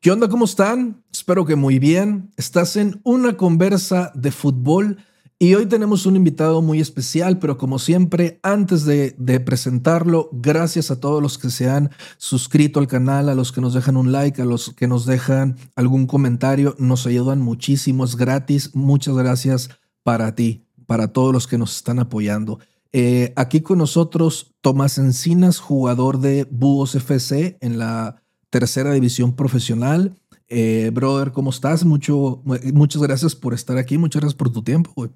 ¿Qué onda? ¿Cómo están? Espero que muy bien. Estás en una conversa de fútbol y hoy tenemos un invitado muy especial, pero como siempre, antes de, presentarlo, gracias a todos los que se han suscrito al canal, a los que nos dejan un like, a los que nos dejan algún comentario, nos ayudan muchísimo, es gratis. Muchas gracias para ti, para todos los que nos están apoyando. Eh, aquí con nosotros Tomás Encinas, jugador de Búhos FC en la tercera división profesional. Eh, brother, ¿cómo estás? Mucho, muchas gracias por estar aquí, muchas gracias por tu tiempo, güey.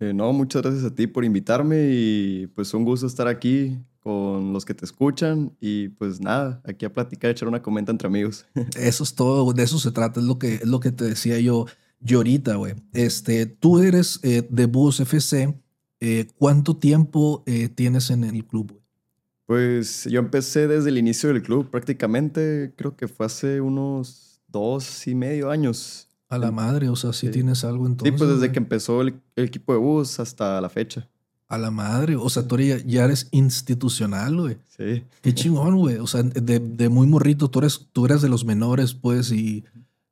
Eh, no, muchas gracias a ti por invitarme y pues un gusto estar aquí con los que te escuchan y pues nada, aquí a platicar, echar una comenta entre amigos. Eso es todo, de eso se trata, es lo que, es lo que te decía yo, yo ahorita, güey. Este, tú eres eh, de Bus FC, ¿cuánto tiempo tienes en el club? Pues yo empecé desde el inicio del club, prácticamente creo que fue hace unos dos y medio años. A la madre, o sea, si tienes algo entonces. Sí, pues desde que empezó el, equipo de bus hasta la fecha. A la madre, o sea, tú ya, eres institucional, güey. Sí. Qué chingón, güey. O sea, de, muy morrito, tú eres, tú eres de los menores, pues, y,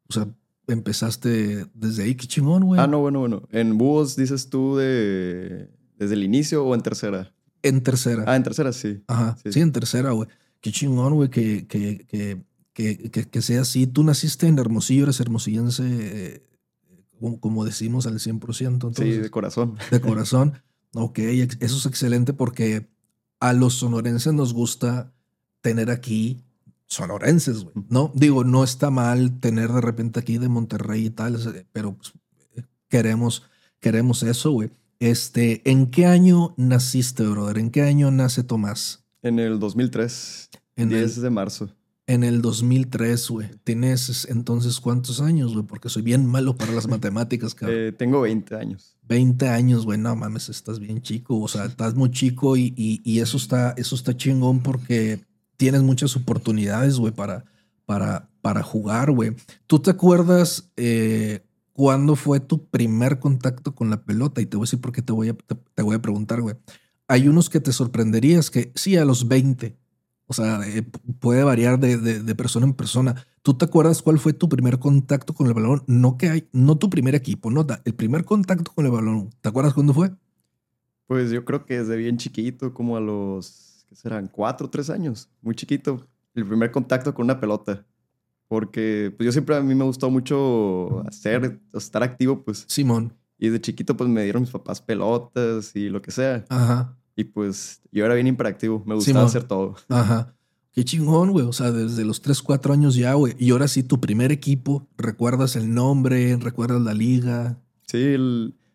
o sea, empezaste desde ahí, qué chingón, güey. Ah, no, bueno, bueno. En bus dices tú de desde el inicio o en tercera. En tercera. Ah, en tercera, sí. Ajá. Sí, en tercera, güey. Qué chingón, güey, que, que, que, que, que, sea así. Tú naciste en Hermosillo, eres hermosillense, eh, como, decimos, al 100%. Entonces, sí, de corazón. De corazón. ok, eso es excelente porque a los sonorenses nos gusta tener aquí sonorenses, güey. No, digo, no está mal tener de repente aquí de Monterrey y tal, pero pues, queremos, queremos eso, güey. Este, ¿en qué año naciste, brother? ¿En qué año nace Tomás? En el 2003. En 10 de marzo. En el 2003, güey. ¿Tienes entonces cuántos años, güey? Porque soy bien malo para las matemáticas, cabrón. Eh, tengo 20 años. 20 años, güey. No mames, estás bien chico. O sea, estás muy chico y, y, eso, está, eso está chingón porque tienes muchas oportunidades, güey, para, para, para jugar, güey. ¿Tú te acuerdas eh, ¿cuándo fue tu primer contacto con la pelota? Y te voy a decir por qué te voy a, te, voy a preguntar, güey. Hay unos que te sorprenderías que sí, a los 20. O sea, eh, puede variar de, de, persona en persona. ¿Tú te acuerdas cuál fue tu primer contacto con el balón? No que hay, no tu primer equipo, nota, el primer contacto con el balón. ¿Te acuerdas cuándo fue? Pues yo creo que desde bien chiquito, como a los, ¿qué serán? Cuatro tres años. Muy chiquito. El primer contacto con una pelota. Porque pues yo siempre a mí me gustó mucho hacer, estar activo, pues. Simón. Y de chiquito pues me dieron mis papás pelotas y lo que sea. Ajá. Y pues yo era bien imperactivo, me gustaba hacer todo. Ajá. Qué chingón, güey. O sea, desde los 3, 4 años ya, güey. Y ahora sí, tu primer equipo, ¿recuerdas el nombre? ¿Recuerdas la liga? Sí,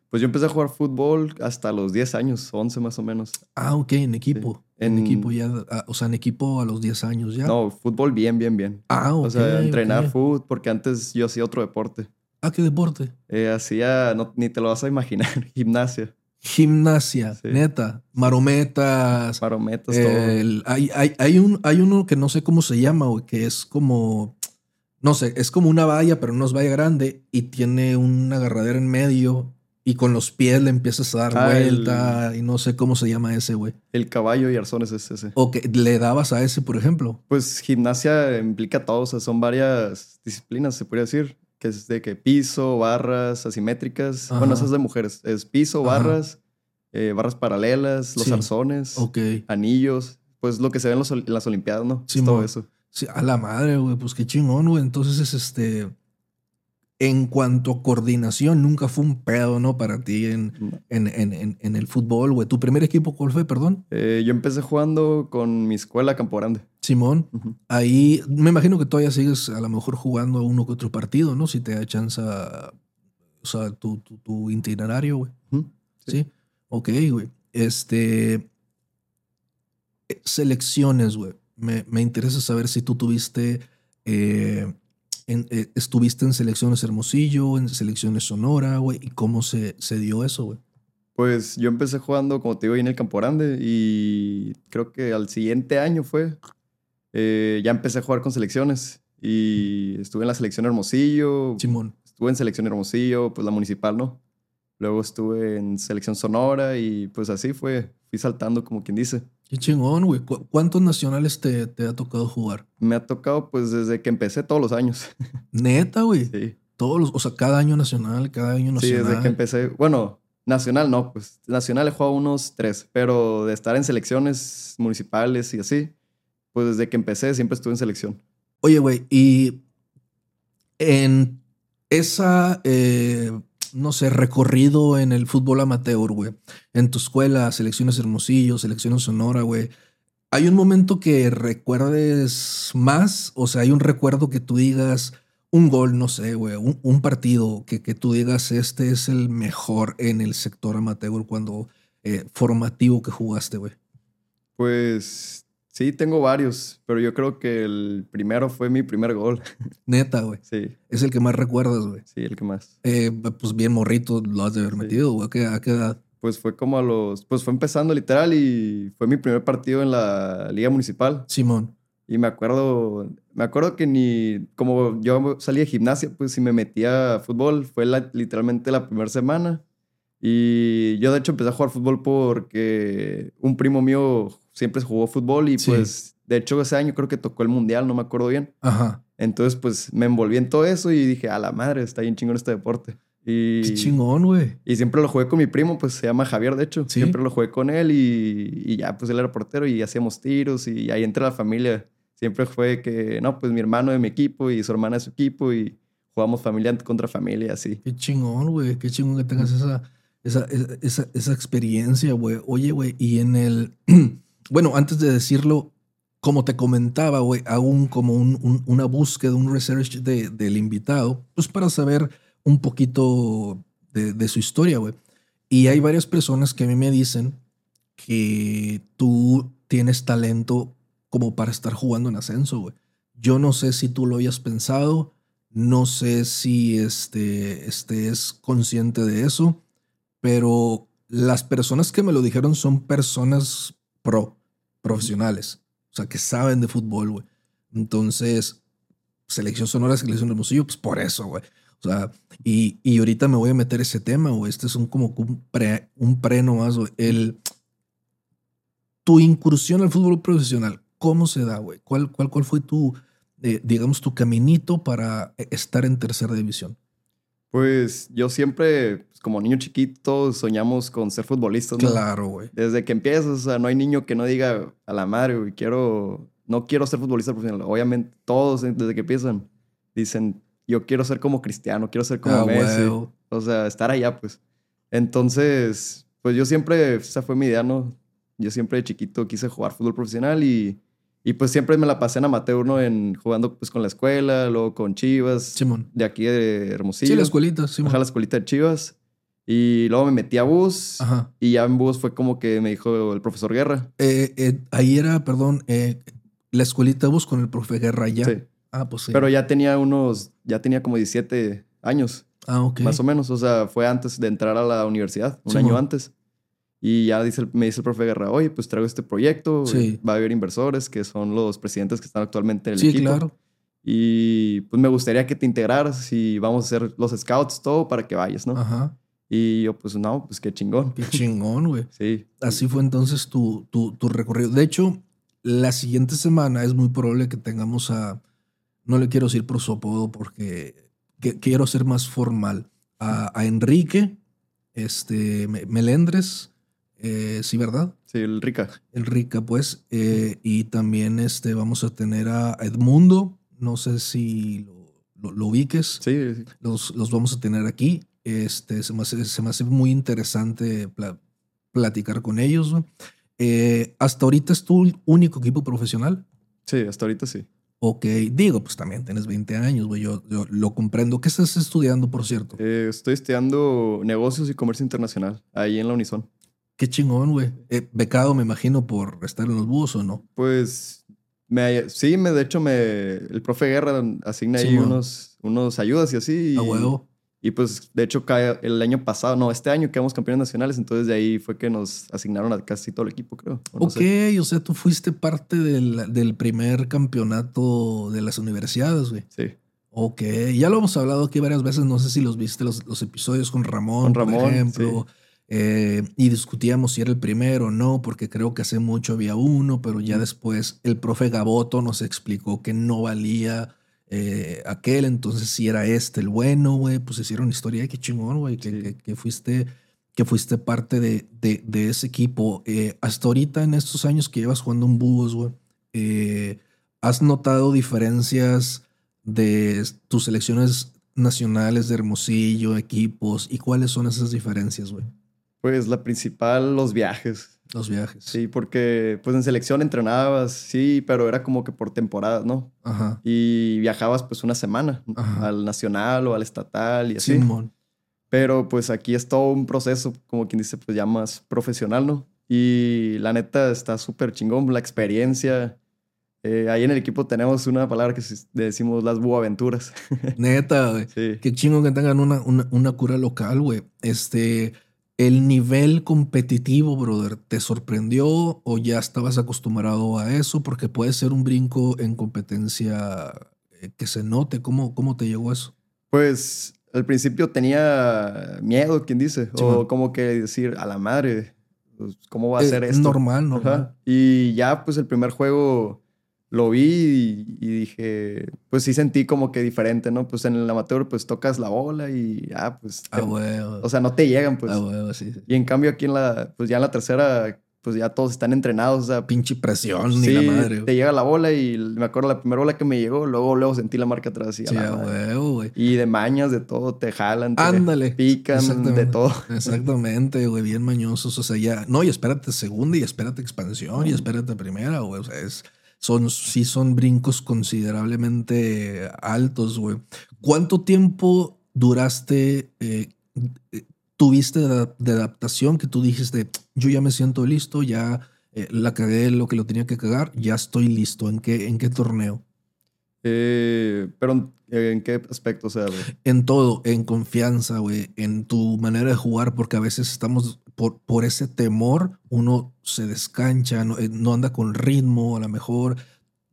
pues yo empecé a jugar fútbol hasta los 10 años, 11 más o menos. Ah, ok, en equipo. En, equipo ya, ah, o sea, en equipo a los 10 años ya. No, fútbol bien, bien, bien. Ah, ok. O sea, entrenar fútbol, porque antes yo hacía otro deporte. Ah, ¿qué deporte? Eh, hacía, no, ni te lo vas a imaginar, gimnasia. Gimnasia, neta. Marometas. Marometas, todo. Hay, hay, hay, un, hay uno que no sé cómo se llama, güey, que es como, no sé, es como una valla, pero no es valla grande y tiene una agarradera en medio y con los pies le empiezas a dar ah, vuelta y no sé cómo se llama ese, güey. El caballo y arzones es ese. ¿O que le dabas a ese, por ejemplo? Pues gimnasia implica todo, o sea, son varias disciplinas, se podría decir. Que es de que piso, barras asimétricas. Bueno, esas de mujeres. Es piso, barras, eh, barras paralelas, los arzones, anillos. Pues lo que se ve en, las Olimpiadas, ¿no? Sí, todo eso. Sí, a la madre, güey. Pues qué chingón, güey. Entonces es este en cuanto a coordinación, nunca fue un pedo, ¿no? Para ti en, en, en, en el fútbol, güey. ¿Tu primer equipo cuál fue, perdón? Eh, yo empecé jugando con mi escuela Campo Grande. Simón, ahí me imagino que todavía sigues a lo mejor jugando a uno que otro partido, ¿no? Si te da chance, o sea, tu, tu, itinerario, güey. sí. Ok, güey. Este. Eh, selecciones, güey. Me, me interesa saber si tú tuviste. Eh, eh, estuviste en selecciones Hermosillo, en selecciones Sonora, güey, y cómo se, se dio eso, güey. Pues yo empecé jugando, como te digo, ahí en el Campo Grande y creo que al siguiente año fue, eh, ya empecé a jugar con selecciones y estuve en la selección Hermosillo. Simón. Estuve en selección Hermosillo, pues la municipal, ¿no? Luego estuve en selección sonora y pues así fue, fui saltando como quien dice. Qué chingón, güey. ¿Cuántos nacionales te, te, ha tocado jugar? Me ha tocado pues desde que empecé todos los años. Neta, güey. Sí. Todos los, o sea, cada año nacional, cada año nacional. Sí, desde que empecé. Bueno, nacional no, pues nacional he jugado unos tres, pero de estar en selecciones municipales y así, pues desde que empecé siempre estuve en selección. Oye, güey, y en esa, eh, no sé, recorrido en el fútbol amateur, güey, en tu escuela, selecciones Hermosillo, selecciones Sonora, güey, ¿hay un momento que recuerdes más? O sea, hay un recuerdo que tú digas un gol, no sé, güey, un, partido que, que, tú digas este es el mejor en el sector amateur cuando eh, formativo que jugaste, güey. Pues Sí, tengo varios, pero yo creo que el primero fue mi primer gol. Neta, güey. Sí. Es el que más recuerdas, güey. Sí, el que más. Eh, pues bien morrito lo has de haber metido, güey. ¿A qué edad? Pues fue como a los... Pues fue empezando literal y fue mi primer partido en la liga municipal. Simón. Y me acuerdo, me acuerdo que ni, como yo salí de gimnasia, pues si me metía a fútbol, fue literalmente la primera semana. Y yo de hecho empecé a jugar fútbol porque un primo mío siempre jugó fútbol y pues de hecho ese año creo que tocó el mundial, no me acuerdo bien. Ajá. Entonces pues me envolví en todo eso y dije, a la madre, está bien chingón este deporte. Y, Qué chingón, güey. Y siempre lo jugué con mi primo, pues se llama Javier, de hecho. Siempre lo jugué con él y, y, ya, pues él era portero y hacíamos tiros y ahí entra la familia. Siempre fue que, no, pues mi hermano de mi equipo y su hermana de su equipo y jugamos familia contra familia, así. Qué chingón, güey. Qué chingón que tengas esa, esa, esa, esa experiencia, güey. Oye, güey, y en el... bueno, antes de decirlo, como te comentaba, güey, un, como un, una búsqueda, un research de, del invitado, pues para saber un poquito de, su historia, güey. Y hay varias personas que a mí me dicen que tú tienes talento como para estar jugando en ascenso, güey. Yo no sé si tú lo hayas pensado, no sé si este, consciente de eso, pero las personas que me lo dijeron son personas pro, profesionales, o sea, que saben de fútbol, güey. Entonces, selección sonora, selección Hermosillo, pues por eso, güey. O sea, y, y, ahorita me voy a meter ese tema, güey. Este es un como un pre, un pre güey. El, tu incursión al fútbol profesional, ¿cómo se da, güey? ¿Cuál, cuál, ¿Cuál fue tu, eh, digamos, tu caminito para eh, estar en tercera división? Pues yo siempre, como niño chiquito, soñamos con ser futbolistas, ¿no? Claro, güey. Desde que empiezas, o sea, no hay niño que no diga a la madre, güey, quiero, no quiero ser futbolista profesional. Obviamente, todos desde que empiezan dicen, yo quiero ser como Cristiano, quiero ser como ah, Messi. O sea, estar allá, pues. Entonces, pues yo siempre, esa fue mi idea, ¿no? Yo siempre de chiquito quise jugar fútbol profesional y y pues siempre me la pasé en amateur, ¿no? En, jugando pues con la escuela, luego con Chivas. Simón. De aquí de Hermosillo. Sí, la escuelita, Simón. Ajá, la escuelita de Chivas. Y luego me metí a bus. Ajá. Y ya en bus fue como que me dijo el profesor Guerra. Eh, eh, ahí era, perdón, eh, la escuelita bus con el profe Guerra ya. Sí. Ah, pues sí. Pero ya tenía unos, ya tenía como 17 años. Ah, ok. Más o menos. O sea, fue antes de entrar a la universidad, un año antes. Y ya dice, me dice el profe Guerra, oye, pues traigo este proyecto, va a haber inversores que son los presidentes que están actualmente en el sí, equipo. claro. Y pues me gustaría que te integraras y vamos a hacer los scouts, todo para que vayas, ¿no? Ajá. Y yo, pues no, pues qué chingón. Qué chingón, güey. sí. Así fue entonces tu, tu, tu, recorrido. De hecho, la siguiente semana es muy probable que tengamos a, no le quiero decir por su apodo porque quiero ser más formal, a, a Enrique este, Melendres eh, sí, ¿verdad? Sí, el Rica. El Rica, pues. Eh, y también este, vamos a tener a Edmundo. No sé si lo, lo, ubiques. Sí, Los, los, vamos a tener aquí. Este, se, me hace, se me hace muy interesante platicar con ellos. Eh, ¿Hasta ahorita es tu único equipo profesional? Sí, hasta ahorita sí. Ok, digo, pues también tienes 20 años, güey, yo, yo, lo comprendo. ¿Qué estás estudiando, por cierto? estoy estudiando negocios y comercio internacional, ahí en la Unison. Qué chingón, güey. Eh, becado, me imagino, por estar en los búhos o no. Pues me, sí, me, de hecho, me, el profe Guerra asigna ahí unos, unos ayudas y así. A huevo. Y pues, de hecho, el año pasado, no, este año quedamos campeones nacionales, entonces de ahí fue que nos asignaron a casi todo el equipo, creo. ok, o sea, tú fuiste parte del, del, primer campeonato de las universidades, güey. Sí. Ok, ya lo hemos hablado aquí varias veces, no sé si los viste los, los episodios con Ramón, Con Ramón, por ejemplo, eh, y discutíamos si era el primero o no, porque creo que hace mucho había uno, pero ya después el profe Gaboto nos explicó que no valía eh, aquel, entonces si era este el bueno, güey, pues hicieron historia, qué chingón, güey, que, Sí. que- que fuiste que fuiste parte de, de- de ese equipo. Eh, hasta ahorita, en estos años que llevas jugando en Búhos, güey, eh, ¿has notado diferencias de tus selecciones nacionales de Hermosillo, equipos? ¿Y cuáles son esas diferencias, güey? Pues la principal, los viajes. Los viajes. Sí, porque pues en selección entrenabas, sí, pero era como que por temporadas, ¿no? Ajá. Y viajabas pues una semana Ajá. al nacional o al estatal y así. Simón. Pero pues aquí es todo un proceso, como quien dice, pues ya más profesional, ¿no? Y la neta está súper chingón, la experiencia. Eh, ahí en el equipo tenemos una palabra que decimos las buaventuras. Neta, güey. sí. Qué chingo que tengan una, una, una cura local, güey. Este, el nivel competitivo, brother, ¿te sorprendió o ya estabas acostumbrado a eso? Porque puede ser un brinco en competencia eh, que se note. ¿Cómo, cómo te llegó eso? Pues al principio tenía miedo, quien dice, Sí, o man. como que decir, a la madre, pues, ¿cómo va a Eh, ser esto? Normal, normal. Ajá. Y ya, pues el primer juego lo vi y, y dije, pues sí sentí como que diferente, ¿no? Pues en el amateur, pues tocas la bola y ya, pues. Ah, huevo. o sea, no te llegan, pues. ah, huevo, sí, sí. Y en cambio aquí en la, pues ya en la tercera, pues ya todos están entrenados, o sea, Pinche presión, ni la madre. te llega la bola y me acuerdo la primera bola que me llegó, luego luego sentí la marca atrás y a Sí, la a madre. huevo, güey. Y de mañas, de todo, te jalan, te Ándale. pican, de todo. Exactamente, güey, bien mañosos. O sea, ya, no, y espérate segunda y espérate expansión y espérate primera, güey. O sea, es, son, sí son brincos considerablemente altos, güey. ¿Cuánto tiempo duraste, eh, eh, tuviste de, adap- de adaptación que tú dijiste, yo ya me siento listo, ya eh, la cagué lo que lo tenía que cagar, ya estoy listo? ¿En qué, en qué torneo? Eh, pero ¿en qué aspecto? O sea, güey? En todo, en confianza, güey, en tu manera de jugar, porque a veces estamos por, por ese temor, uno se descancha, no, eh, no anda con ritmo, a lo mejor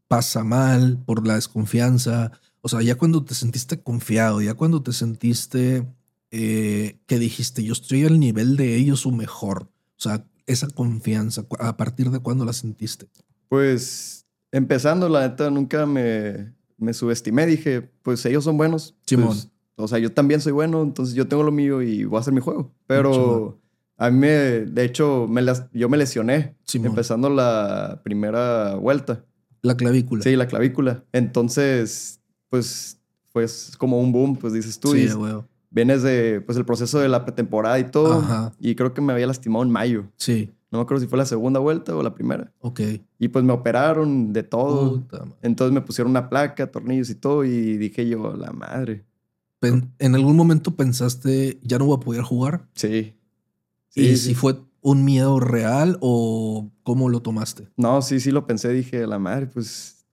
pasa mal por la desconfianza. O sea, ya cuando te sentiste confiado, ya cuando te sentiste eh, que dijiste, yo estoy al nivel de ellos o mejor. O sea, esa confianza, ¿cu- ¿a partir de cuándo la sentiste? Pues empezando, la neta, nunca me, me subestimé. Dije, pues ellos son buenos. Simón. pues, o sea, yo también soy bueno, entonces yo tengo lo mío y voy a hacer mi juego. Pero. A mí, me, de hecho, me las- yo me lesioné Simón. empezando la primera vuelta. La clavícula. Sí, la clavícula. Entonces, pues, pues como un boom, pues dices tú. Sí, güey. vienes de, pues, el proceso de la pretemporada y todo. Ajá. Y creo que me había lastimado en mayo. Sí, No me acuerdo si fue la segunda vuelta o la primera. ok. Y pues me operaron de todo. Puta. Entonces me pusieron una placa, tornillos y todo. Y dije yo, la madre. ¿En algún momento pensaste ya no voy a poder jugar? Sí. ¿Y Sí, si fue un miedo real o cómo lo tomaste? No, sí, sí lo pensé. Dije, la madre, pues.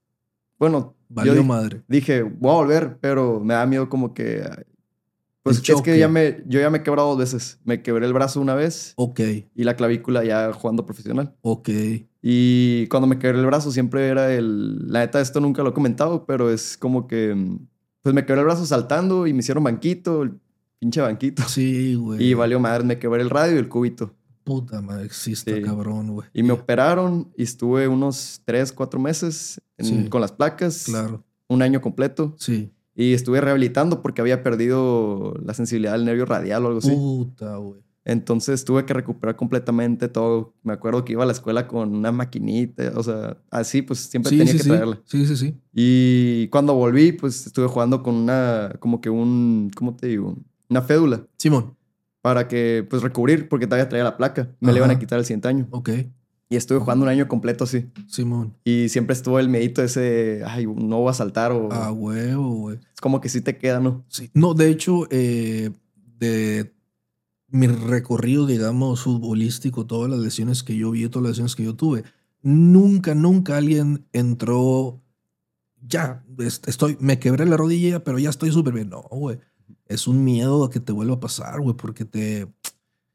Bueno, Valió yo madre. dije, voy a volver, pero me da miedo como que. Pues El es que ya me, yo ya me he quebrado dos veces. Me quebré el brazo una vez Ok, y la clavícula ya jugando profesional. ok. Y cuando me quebré el brazo siempre era el... La neta, esto nunca lo he comentado, pero es como que... Pues me quebré el brazo saltando y me hicieron banquito, pinche banquito. Sí, güey. Y valió madre, me quebré el radio y el cubito. Puta madre, existe, Sí. cabrón, güey. Y me operaron y estuve unos 3, 4 meses en- Sí. con las placas. Claro, Un año completo. sí. Y estuve rehabilitando porque había perdido la sensibilidad del nervio radial o algo así. Puta, güey. Entonces tuve que recuperar completamente todo. Me acuerdo que iba a la escuela con una maquinita. O sea, así pues siempre Sí, tenía sí, que traerla. Sí, sí, sí. Y cuando volví, pues estuve jugando con una, como que un, ¿cómo te digo? Una fédula Simón, para que, pues recubrir, porque todavía traía la placa. Me la iban a quitar el siguiente año. ok. Y estuve jugando un año completo así. Simón. Y siempre estuvo el medito ese, ay, no voy a saltar o... A huevo, güey. Es como que sí te queda, ¿no? Sí. No, de hecho, eh, de mi recorrido, digamos, futbolístico, todas las lesiones que yo vi, todas las lesiones que yo tuve, nunca, nunca alguien entró, ya, est- estoy, me quebré la rodilla, pero ya estoy súper bien. No, güey. Es un miedo a que te vuelva a pasar, güey, porque te...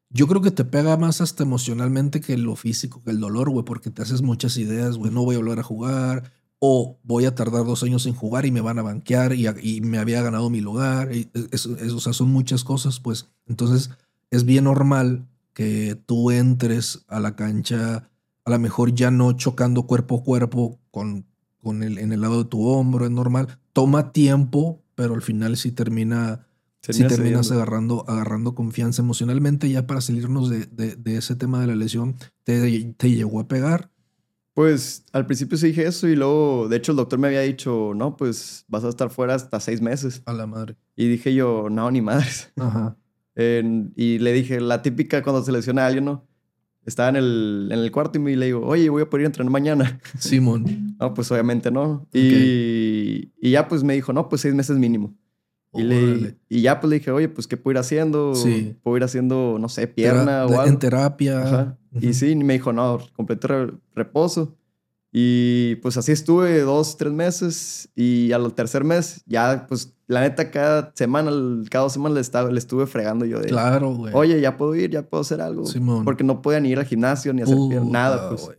Yo creo que te pega más hasta emocionalmente que lo físico, que el dolor, güey, porque te haces muchas ideas, güey, no voy a volver a jugar, o voy a tardar dos años en jugar y me van a banquear y, y me había ganado mi lugar. Y eso, o sea, son muchas cosas, pues. Entonces, es bien normal que tú entres a la cancha, a lo mejor ya no chocando cuerpo a cuerpo con, con el, en el lado de tu hombro, es normal. Toma tiempo, pero al final sí termina si terminas agarrando, agarrando confianza emocionalmente, ya para salirnos de, de, ese tema de la lesión, ¿te, ¿te, llegó a pegar? Pues al principio sí dije eso y luego, de hecho, el doctor me había dicho, no, pues vas a estar fuera hasta seis meses. A la madre. Y dije yo, no, ni madres. Ajá. y le dije, la típica cuando se lesiona a alguien, ¿no? Estaba en el, en el cuarto y le digo, oye, voy a poder ir a entrenar mañana. Simón. no, pues obviamente no. Y, y ya pues me dijo, no, pues seis meses mínimo. Y, le, y, ya pues le dije, oye, pues ¿qué puedo ir haciendo? Sí. ¿Puedo ir haciendo, no sé, pierna o algo? En terapia. Ajá. Y sí, me dijo, no, completo reposo. Y pues así estuve dos, tres meses. Y al tercer mes, ya pues la neta, cada semana, cada dos semanas le, estaba, le estuve fregando yo de... Claro, güey. Oye, ya puedo ir, ya puedo hacer algo. Simón. Porque no podía ni ir al gimnasio, ni hacer nada, pues.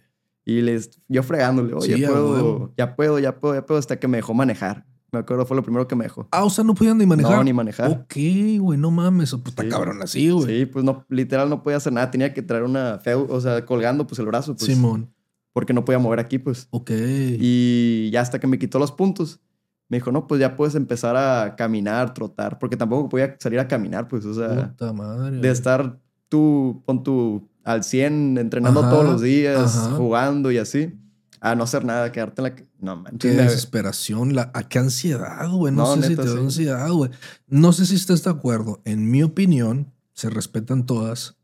Y les, yo fregándole, oye, puedo, ya puedo, ya puedo, ya puedo, hasta que me dejó manejar. Me acuerdo, fue lo primero que me dejó. Ah, o sea, no podían ni manejar. No, ni manejar. Ok, güey, no mames. Pues está cabrón así, güey. Sí, pues no, literal no podía hacer nada. Tenía que traer una feo, o sea, colgando pues el brazo. Pues, Simón. Porque no podía mover aquí, pues. Ok. Y ya hasta que me quitó los puntos, me dijo, no, pues ya puedes empezar a caminar, trotar. Porque tampoco podía salir a caminar, pues, o sea. Puta madre. De estar tú, con tu al 100 entrenando todos los días, jugando y así a no hacer nada, quedarte en la... No, manches. Qué desesperación, la... ¿a qué ansiedad, güey? No, sé si te da ansiedad, güey. No sé si estás de acuerdo. En mi opinión, se respetan todas.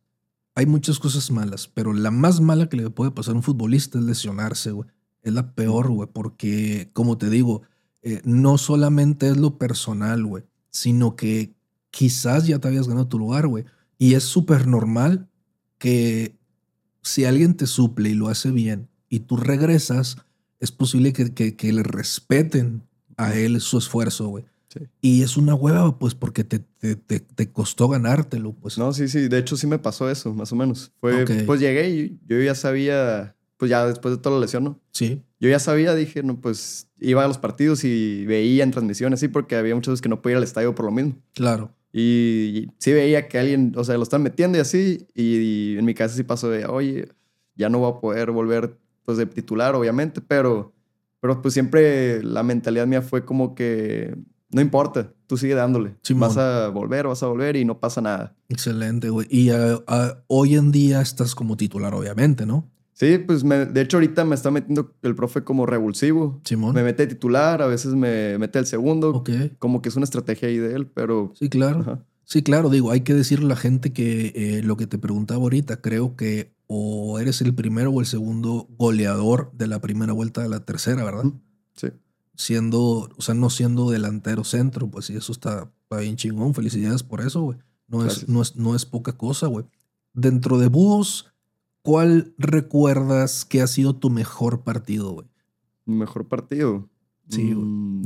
Hay muchas cosas malas, pero la más mala que le puede pasar a un futbolista es lesionarse, güey. Es la peor, güey, porque, como te digo, eh, no solamente es lo personal, güey, sino que quizás ya te habías ganado tu lugar, güey. Y es súper normal que si alguien te suple y lo hace bien, y tú regresas, es posible que, le respeten a él su esfuerzo, güey. Y es una hueva, pues, porque te, te, costó ganártelo, pues. No, sí, sí. De hecho, sí me pasó eso, más o menos. Fue, pues llegué y yo ya sabía, pues ya después de toda la lesión, ¿no? Sí. Yo ya sabía, dije, no, pues iba a los partidos y veía en transmisiones, sí, porque había muchas veces que no podía ir al estadio por lo mismo. Claro. Y, sí veía que alguien, o sea, lo están metiendo y así. Y, en mi casa sí pasó de, oye, ya no voy a poder volver pues de titular, obviamente, pero, pero pues siempre la mentalidad mía fue como que no importa, tú sigue dándole. Vas a volver, vas a volver y no pasa nada. Excelente, güey. Y ah, hoy en día estás como titular, obviamente, ¿no? Sí, pues de hecho ahorita me está metiendo el profe como revulsivo. Simón. Me mete titular, a veces me mete el segundo. Ok. Como que es una estrategia ahí de él, pero... Sí, claro. Sí, claro, digo, hay que decirle a la gente que eh, lo que te preguntaba ahorita, creo que o eres el primero o el segundo goleador de la primera vuelta de la tercera, ¿verdad? Sí. Siendo, o sea, no siendo delantero centro, pues sí, eso está, bien chingón. Felicidades por eso, güey. No es, no, es, no es poca cosa, güey. Dentro de Búhos, ¿cuál recuerdas que ha sido tu mejor partido, güey? Mi mejor partido. Sí, güey. Mm,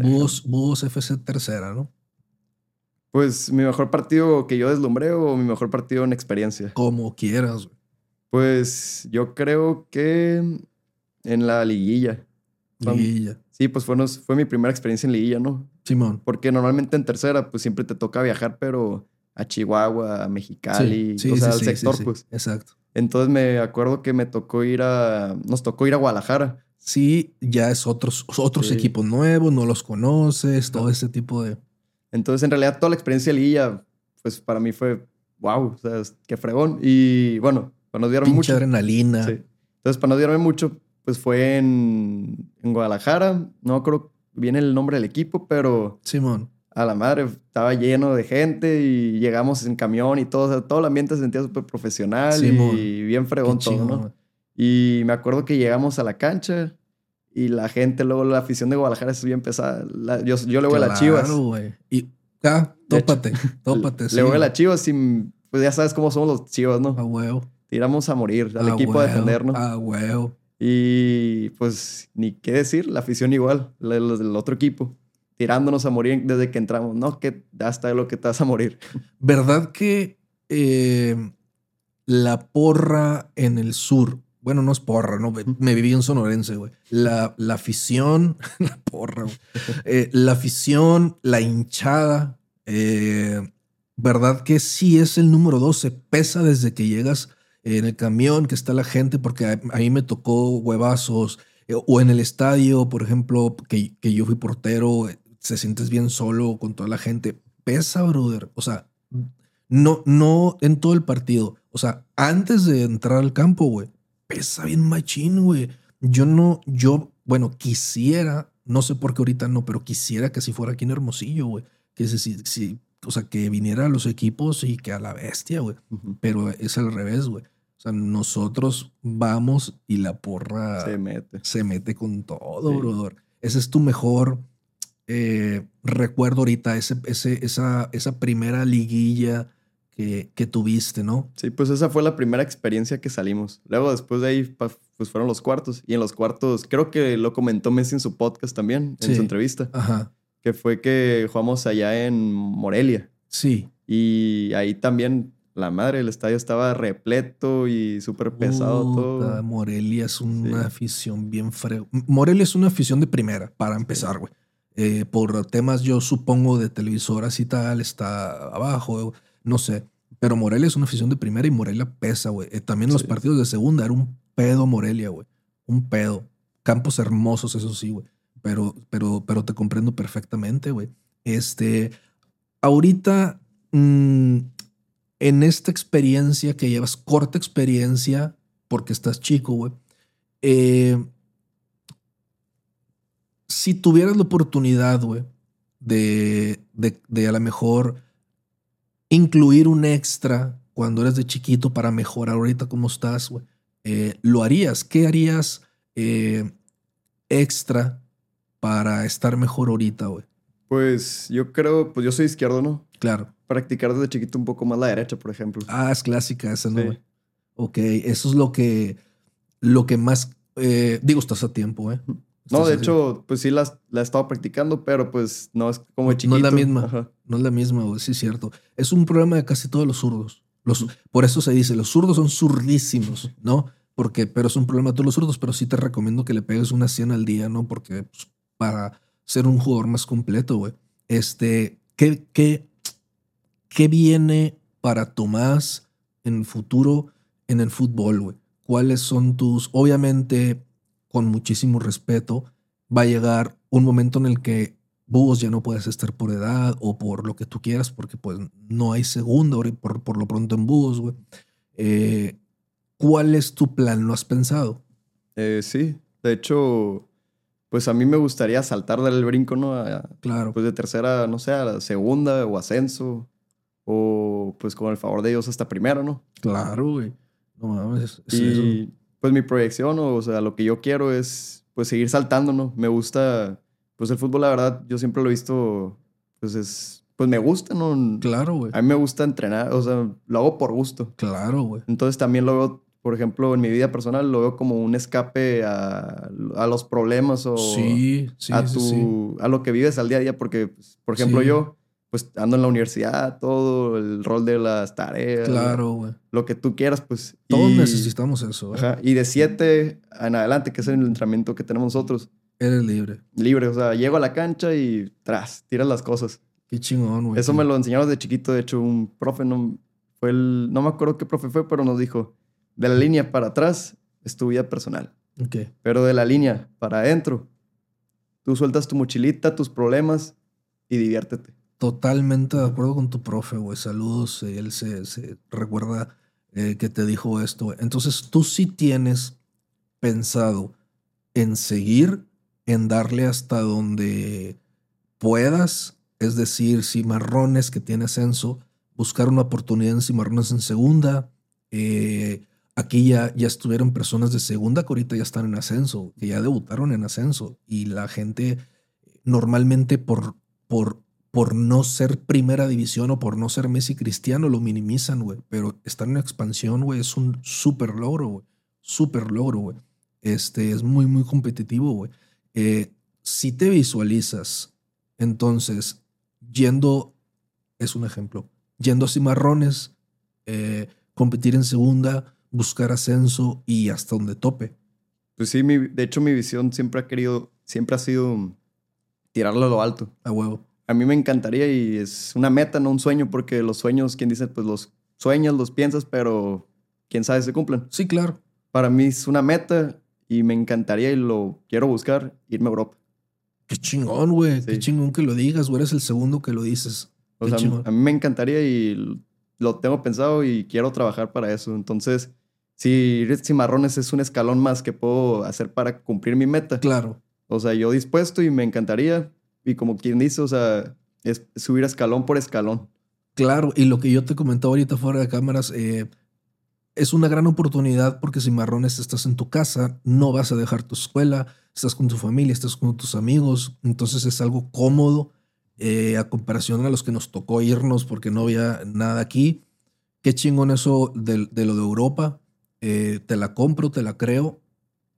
Búhos, FC tercera, ¿no? Pues mi mejor partido que yo deslumbré o mi mejor partido en experiencia. Como quieras, güey. Pues yo creo que en la liguilla. Liguilla. Sí, pues fue, fue mi primera experiencia en liguilla, ¿no? Simón. Porque normalmente en tercera, pues siempre te toca viajar, pero a Chihuahua, a Mexicali, o sea, al sector, pues. Exacto. Entonces me acuerdo que me tocó ir a, nos tocó ir a Guadalajara. Sí, ya es otros, otros equipos nuevos, no los conoces, todo ese tipo de... Entonces, en realidad, toda la experiencia de liguilla, pues para mí fue wow, o sea, qué fregón. Y bueno, para no dieron mucho. adrenalina. Sí. Entonces, para no dieron mucho, pues fue en, en Guadalajara. No creo bien el nombre del equipo, pero. Simón. A la madre, estaba lleno de gente y llegamos en camión y todo. todo el ambiente se sentía súper profesional y bien fregón todo, ¿no? Y me acuerdo que llegamos a la cancha y la gente, luego la afición de Guadalajara es bien pesada. yo, yo le voy a las chivas. güey. Y, ah, tópate, tópate. Le, voy a las chivas y pues ya sabes cómo somos los chivas, ¿no? A huevo tiramos a morir al equipo a defendernos. Ah, huevo. Y pues ni qué decir, la afición igual, los del otro equipo, tirándonos a morir desde que entramos. No, que hasta lo que te vas a morir. ¿Verdad que eh, la porra en el sur, Bueno, no es porra, ¿no? Me viví en sonorense, güey. La, la afición, la porra. Eh, la afición, la hinchada, eh, ¿verdad que sí es el número 12? Pesa desde que llegas en el camión, que está la gente, porque a, mí me tocó huevazos, eh, o en el estadio, por ejemplo, que, que yo fui portero, se sientes bien solo con toda la gente. Pesa, brother. O sea, no, no en todo el partido. O sea, antes de entrar al campo, güey, pesa bien machín, güey. Yo no, yo, bueno, quisiera, no sé por qué ahorita no, pero quisiera que así fuera aquí en Hermosillo, güey. Que si, si, o sea, que viniera a los equipos y que a la bestia, güey. Pero es al revés, güey. O sea, nosotros vamos y la porra se mete. Se mete con todo, brother. Ese es tu mejor eh, recuerdo ahorita, ese, ese, esa, esa primera liguilla que, tuviste, ¿no? Sí, pues esa fue la primera experiencia que salimos. Luego, después de ahí, pues fueron los cuartos. Y en los cuartos, creo que lo comentó Messi en su podcast también, en su entrevista. Ajá. Que fue que jugamos allá en Morelia. Sí. Y ahí también, la madre, el estadio estaba repleto y súper pesado todo. Morelia es una afición bien fregada. Morelia es una afición de primera, para empezar, güey. Eh, por temas, yo supongo, de televisoras y tal, está abajo no sé. Pero Morelia es una afición de primera y Morelia pesa, güey. Eh, también los partidos de segunda era un pedo Morelia, güey. Un pedo. Campos hermosos, eso sí, güey. Pero, pero, pero te comprendo perfectamente, güey. Este, ahorita, mm, en esta experiencia que llevas, corta experiencia, porque estás chico, güey. Eh, si tuvieras la oportunidad, güey, de, de, de a lo mejor incluir un extra cuando eres de chiquito para mejorar ahorita cómo estás, güey, eh, lo harías. ¿Qué harías eh, extra para estar mejor ahorita, güey? Pues yo creo, pues yo soy izquierdo, ¿no? Claro. Practicar desde chiquito un poco más la derecha, por ejemplo. Ah, es clásica esa, ¿no? Sí. Ok, eso es lo que, lo que más, eh, digo, estás a tiempo, ¿eh? No, de hecho, pues sí la, la he estado practicando, pero pues no es como chiquito. No es la misma. No es la misma, güey. Sí, es cierto. Es un problema de casi todos los zurdos. Los, por eso se dice, los zurdos son zurdísimos, ¿no? Porque, pero es un problema de todos los zurdos, pero sí te recomiendo que le pegues una 100 al día, ¿no? Porque pues, para ser un jugador más completo, güey. Este, ¿qué, qué, ¿qué viene para Tomás en el futuro en el fútbol, güey? ¿Cuáles son tus, obviamente, con muchísimo respeto, va a llegar un momento en el que vos ya no puedes estar por edad o por lo que tú quieras, porque pues no hay segunda por, por lo pronto en búhos, güey. Eh, ¿Cuál es tu plan? ¿Lo has pensado? Eh, sí, de hecho, pues a mí me gustaría saltar del brinco, ¿no? claro. Pues de tercera, no sé, a la segunda o ascenso, o pues con el favor de Dios hasta primera, ¿no? Claro, güey. No mames. y, pues mi proyección, o, sea, lo que yo quiero es pues seguir saltando, ¿no? Me gusta, pues el fútbol, la verdad, yo siempre lo he visto, pues es, pues me gusta, ¿no? Claro, güey. A mí me gusta entrenar, o sea, lo hago por gusto. Claro, güey. Entonces también lo veo, por ejemplo, en mi vida personal, lo veo como un escape a, a los problemas o sí, sí, a, tu, a lo que vives al día a día, porque, pues, por ejemplo, yo pues ando en la universidad, todo el rol de las tareas. Claro, güey. Lo que tú quieras, pues. Todos necesitamos eso. Ajá. Y de 7 en adelante, que es el entrenamiento que tenemos nosotros. Eres libre. Libre, o sea, llego a la cancha y tras, tiras las cosas. Qué chingón, güey. Eso me lo enseñaron de chiquito. De hecho, un profe, no, fue el, no me acuerdo qué profe fue, pero nos dijo: de la línea para atrás es tu vida personal. Ok. Pero de la línea para adentro, tú sueltas tu mochilita, tus problemas y diviértete. Totalmente de acuerdo con tu profe, güey. Saludos. Él se, recuerda eh, que te dijo esto. Entonces, tú sí tienes pensado en seguir, en darle hasta donde puedas. Es decir, Cimarrones, que tiene ascenso, buscar una oportunidad en Cimarrones en segunda. Eh, aquí ya, ya estuvieron personas de segunda que ahorita ya están en ascenso, que ya debutaron en ascenso. Y la gente normalmente por, por por no ser primera división o por no ser Messi Cristiano, lo minimizan, güey. Pero estar en expansión, güey, es un súper logro, güey. Súper logro, güey. Este, es muy, muy competitivo, güey. Eh, si te visualizas, entonces, yendo, es un ejemplo, yendo a Cimarrones, eh, competir en segunda, buscar ascenso y hasta donde tope. Pues sí, mi- de hecho mi visión siempre ha querido, siempre ha sido tirarlo a lo alto. A huevo. A mí me encantaría y es una meta, no un sueño, porque los sueños, quien dice, pues los sueñas, los piensas, pero quién sabe si se cumplen. Sí, claro. Para mí es una meta y me encantaría y lo quiero buscar, irme a Europa. Qué chingón, güey. Qué Sí. chingón que lo digas, güey. Eres el segundo que lo dices. O Qué sea, chingón. a mí me encantaría y lo tengo pensado y quiero trabajar para eso. Entonces, si ir cimarrones es un escalón más que puedo hacer para cumplir mi meta. Claro. O sea, yo dispuesto y me encantaría. Y como quien dice, o sea, es subir escalón por escalón. Claro, y lo que yo te comentaba ahorita fuera de cámaras, eh, es una gran oportunidad porque si marrones estás en tu casa, no vas a dejar tu escuela, estás con tu familia, estás con tus amigos, entonces es algo cómodo eh, a comparación a los que nos tocó irnos porque no había nada aquí. Qué chingón eso de, de lo de Europa, eh, te la compro, te la creo,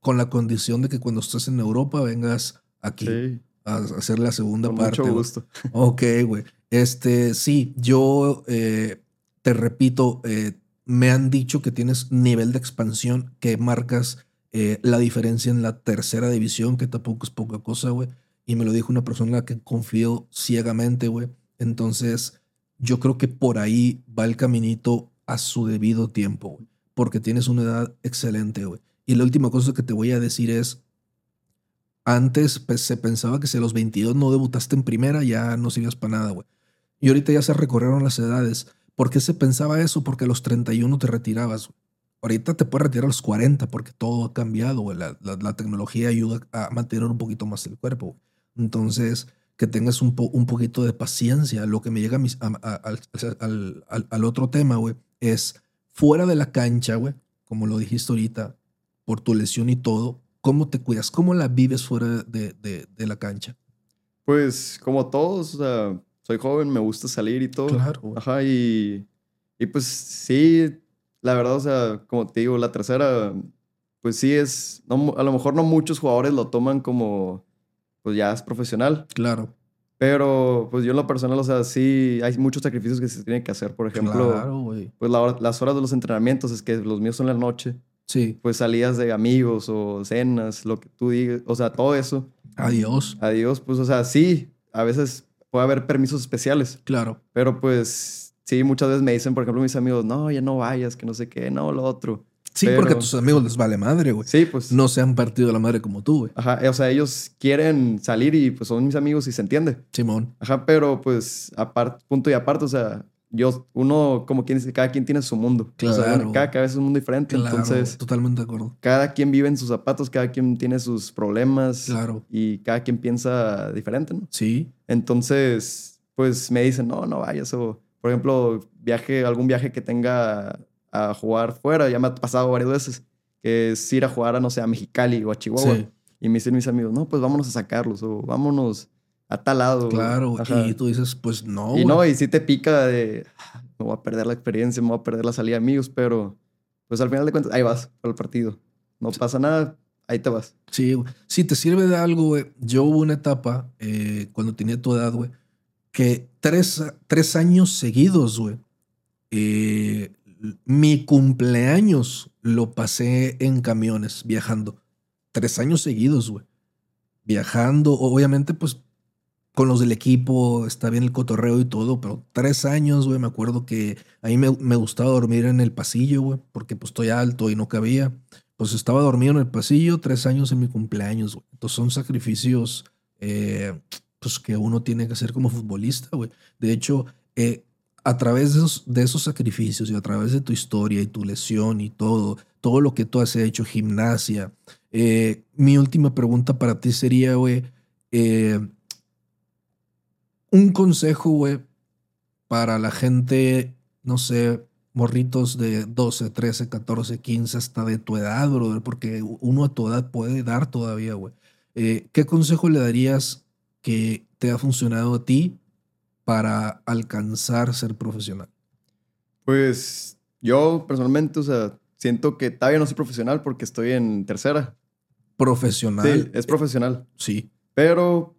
con la condición de que cuando estés en Europa vengas aquí Sí, a hacer la segunda con parte. mucho gusto. Ok, güey. Este, sí, yo eh, te repito, eh, me han dicho que tienes nivel de expansión, que marcas eh, la diferencia en la tercera división, que tampoco es poca cosa, güey. Y me lo dijo una persona en la que confío ciegamente, güey. Entonces, yo creo que por ahí va el caminito a su debido tiempo, güey. Porque tienes una edad excelente, güey. Y la última cosa que te voy a decir es, antes pues, se pensaba que si a los 22 no debutaste en primera, ya no sirvías para nada, güey. Y ahorita ya se recorrieron las edades. ¿Por qué se pensaba eso? Porque a los 31 te retirabas. güey. Ahorita te puedes retirar a los 40 porque todo ha cambiado, güey. La, tecnología ayuda a mantener un poquito más el cuerpo. güey. Entonces, que tengas un, po- un poquito de paciencia. Lo que me llega al- al otro tema, güey, es fuera de la cancha, güey, como lo dijiste ahorita, por tu lesión y todo, ¿cómo te cuidas? ¿Cómo la vives fuera de, de- de la cancha? Pues como todos, o sea, soy joven, me gusta salir y todo. Claro. Ajá, y, y pues sí, la verdad, o sea, como te digo, la tercera, pues sí es, no a lo mejor no muchos jugadores lo toman como, pues ya es profesional, Claro. pero pues yo en lo personal, o sea, sí hay muchos sacrificios que se tienen que hacer. Por ejemplo, claro, güey. pues la hora- las horas de los entrenamientos, es que los míos son la noche, Sí. pues salidas de amigos o cenas, lo que tú digas, o sea, todo eso. Adiós. Adiós, pues, o sea, sí, a veces puede haber permisos especiales. Claro. Pero pues sí, muchas veces me dicen, por ejemplo, mis amigos, no, ya no vayas, que no sé qué, no, lo otro. Sí, Pero- porque a tus amigos les vale madre, güey. Sí, pues. No se han partido de la madre como tú, güey. Ajá, o sea, ellos quieren salir y pues son mis amigos y se entiende. Simón. Ajá, pero pues aparte, punto y aparte, o sea, yo, uno, como quien dice, cada quien tiene su mundo. O sea, Claro. cada cabeza es un mundo diferente. Claro. Entonces, totalmente de acuerdo. cada quien vive en sus zapatos, cada quien tiene sus problemas. Claro. Y cada quien piensa diferente, ¿no? Sí. Entonces, pues me dicen, no, no vayas. O, por ejemplo, viaje, algún viaje que tenga a jugar fuera, ya me ha pasado varias veces, que es ir a jugar a, no sé, a Mexicali o a Chihuahua. Sí. Y me dicen mis amigos, no, pues vámonos a sacarlos o vámonos a tal lado. Claro. Ajá. Y tú dices, pues no. Y no, y sí te pica de, "Ah, me voy a perder la experiencia, me voy a perder la salida de amigos, pero pues al final de cuentas, ahí vas para el partido. No pasa nada, ahí te vas. Sí, güey. Si te sirve de algo, güey. Yo hubo una etapa eh, cuando tenía tu edad, güey, que tres, tres años seguidos, güey, eh, mi cumpleaños lo pasé en camiones, viajando. Tres años seguidos, güey. Viajando, obviamente, pues con los del equipo, está bien el cotorreo y todo, pero tres años, güey, me acuerdo que a mí me, me gustaba dormir en el pasillo, güey, porque pues estoy alto y no cabía. Pues estaba dormido en el pasillo tres años en mi cumpleaños, güey. Entonces son sacrificios eh, pues que uno tiene que hacer como futbolista, güey. De hecho, eh, a través de esos, de esos sacrificios y a través de tu historia y tu lesión y todo, todo lo que tú has hecho, gimnasia, eh, mi última pregunta para ti sería, güey, eh, un consejo, güey, para la gente, no sé, morritos de 12, 13, 14, 15, hasta de tu edad, brother, porque uno a tu edad puede dar todavía, güey. Eh, ¿Qué consejo le darías que te ha funcionado a ti para alcanzar ser profesional? Pues yo personalmente, o sea, siento que todavía no soy profesional porque estoy en tercera. Profesional. Sí, es profesional. Sí. Pero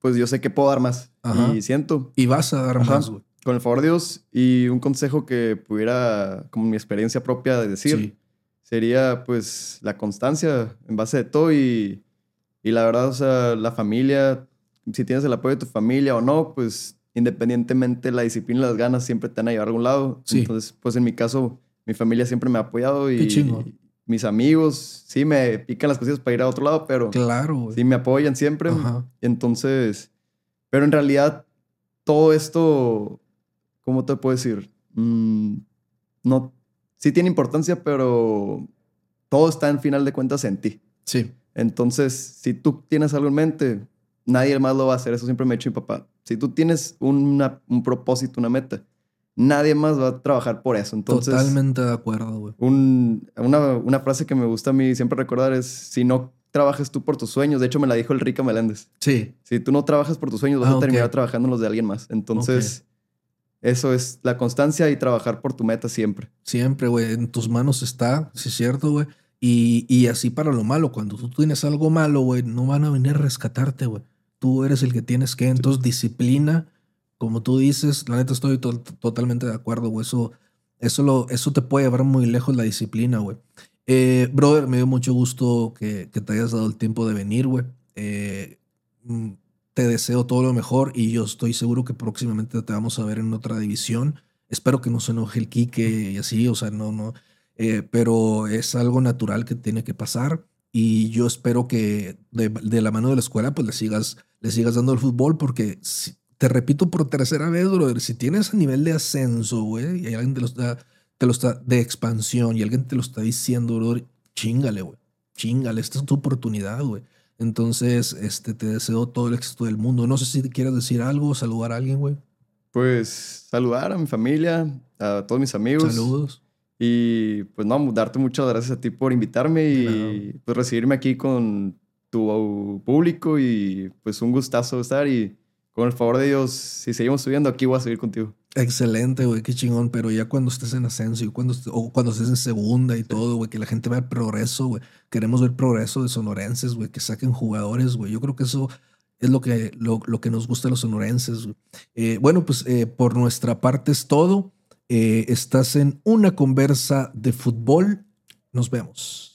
pues yo sé que puedo dar más. Ajá. Y siento, Y vas a dar Ajá. más, güey. con el favor de Dios y un consejo que pudiera, como mi experiencia propia de decir, Sí. sería pues la constancia en base de todo y, y la verdad, o sea, la familia, si tienes el apoyo de tu familia o no, pues independientemente la disciplina y las ganas siempre te van a llevar a algún lado. Sí. Entonces, pues en mi caso, mi familia siempre me ha apoyado y, Qué chingo. y mis amigos sí me pican las cosas para ir a otro lado, pero Claro, güey. sí me apoyan siempre. Ajá. Entonces, pero en realidad todo esto, ¿cómo te puedo decir? Mm, no, sí tiene importancia, pero todo está en final de cuentas en ti. Sí. Entonces, si tú tienes algo en mente, nadie más lo va a hacer. Eso siempre me ha dicho mi papá. Si tú tienes una- un propósito, una meta, nadie más va a trabajar por eso. Entonces, Totalmente de acuerdo, güey. un- una, una frase que me gusta a mí siempre recordar es, si no trabajas tú por tus sueños, de hecho me la dijo el Rica Meléndez, Sí. si tú no trabajas por tus sueños, vas Ah, a ok. terminar trabajando en los de alguien más. Entonces, eso es la constancia y trabajar por tu meta siempre. Siempre, güey. En tus manos está, sí es cierto, güey. Y, y así para lo malo, cuando tú tienes algo malo, güey, no van a venir a rescatarte, güey. Tú eres el que tienes que. Entonces, disciplina, como tú dices, la neta estoy to- totalmente de acuerdo, güey. Eso, eso, lo, eso te puede llevar muy lejos la disciplina, güey. Eh, brother, me dio mucho gusto que, que te hayas dado el tiempo de venir, güey. Eh, mm, te deseo todo lo mejor y yo estoy seguro que próximamente te vamos a ver en otra división. Espero que no se enoje el Quique y así, o sea, no, no. eh, pero es algo natural que tiene que pasar y yo espero que de, de la mano de la escuela pues le sigas, le sigas dando el fútbol porque si- te repito por tercera vez, brother, si tienes a nivel de ascenso, güey, y hay alguien te lo está, te lo está, de expansión y alguien te lo está diciendo, brother, chingale, güey, chingale, esta es tu oportunidad, güey. Entonces, este, te deseo todo el éxito del mundo. No sé si quieres decir algo, saludar a alguien, güey. Pues saludar a mi familia, a todos mis amigos. Saludos. Y pues no, darte muchas gracias a ti por invitarme y Claro. pues recibirme aquí con tu público y pues un gustazo estar y con el favor de Dios, si seguimos subiendo, aquí voy a seguir contigo. Excelente, güey, qué chingón. Pero ya cuando estés en ascenso y cuando, o cuando estés en segunda y todo, güey, que la gente vea el progreso, güey. Queremos ver progreso de sonorenses, güey, que saquen jugadores, güey. Yo creo que eso es lo que, nos gusta a los sonorenses. Eh, bueno, pues eh, por nuestra parte es todo. Eh, estás en una conversa de fútbol. Nos vemos.